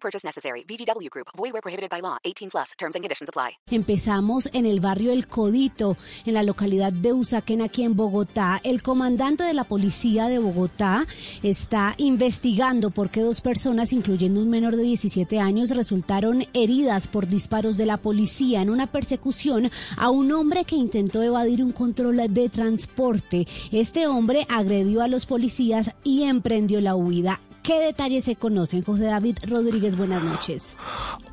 Purchase necessary. VGW Group. Void where prohibited by law. 18 plus. Terms and conditions apply. Empezamos en el barrio El Codito, en la localidad de Usaquén, aquí en Bogotá. El comandante de la policía de Bogotá está investigando por qué dos personas, incluyendo un menor de 17 años, resultaron heridas por disparos de la policía en una persecución a un hombre que intentó evadir un control de transporte. Este hombre agredió a los policías y emprendió la huida. ¿Qué detalles se conocen? José David Rodríguez, buenas noches.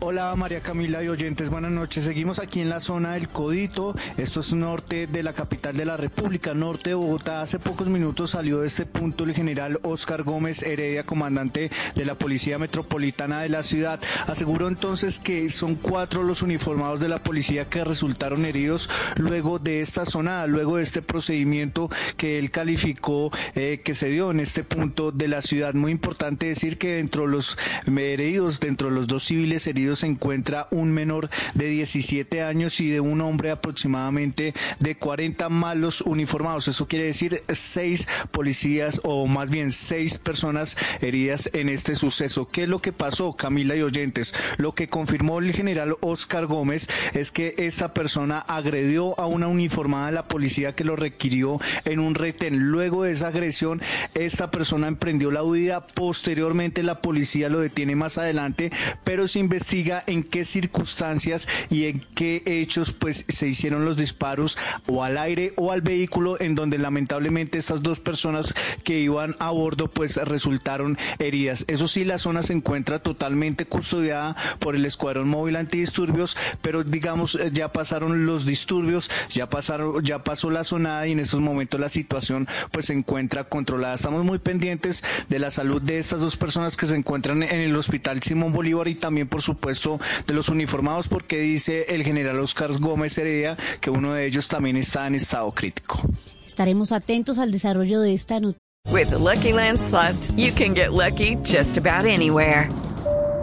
Hola María Camila y oyentes, buenas noches. Seguimos aquí en la zona del Codito. Esto es norte de la capital de la República, norte de Bogotá. Hace pocos minutos salió de este punto el general Oscar Gómez Heredia, comandante de la Policía Metropolitana de la ciudad. Aseguró entonces que son cuatro los uniformados de la policía que resultaron heridos luego de esta zona, luego de este procedimiento que él calificó eh, que se dio en este punto de la ciudad. Muy importante decir que dentro de los heridos, dentro de los dos civiles heridos se encuentra un menor de 17 años y de un hombre aproximadamente de 40 malos uniformados. Eso quiere decir seis policías o más bien seis personas heridas en este suceso. ¿Qué es lo que pasó, Camila y oyentes? Lo que confirmó el general Oscar Gómez es que esta persona agredió a una uniformada de la policía que lo requirió en un retén. Luego de esa agresión, esta persona emprendió la huida Posteriormente la policía lo detiene más adelante, pero se investiga en qué circunstancias y en qué hechos pues se hicieron los disparos o al aire o al vehículo en donde lamentablemente estas dos personas que iban a bordo pues resultaron heridas. Eso sí, la zona se encuentra totalmente custodiada por el Escuadrón Móvil Antidisturbios, pero digamos eh, ya pasaron los disturbios, ya pasaron, ya pasó la zona y en estos momentos la situación pues se encuentra controlada. Estamos muy pendientes de la salud de estas dos personas que se encuentran en el hospital Simón Bolívar y también, por supuesto, de los uniformados, porque dice el general Oscar Gómez Heredia que uno de ellos también está en estado crítico. Estaremos atentos al desarrollo de esta noticia.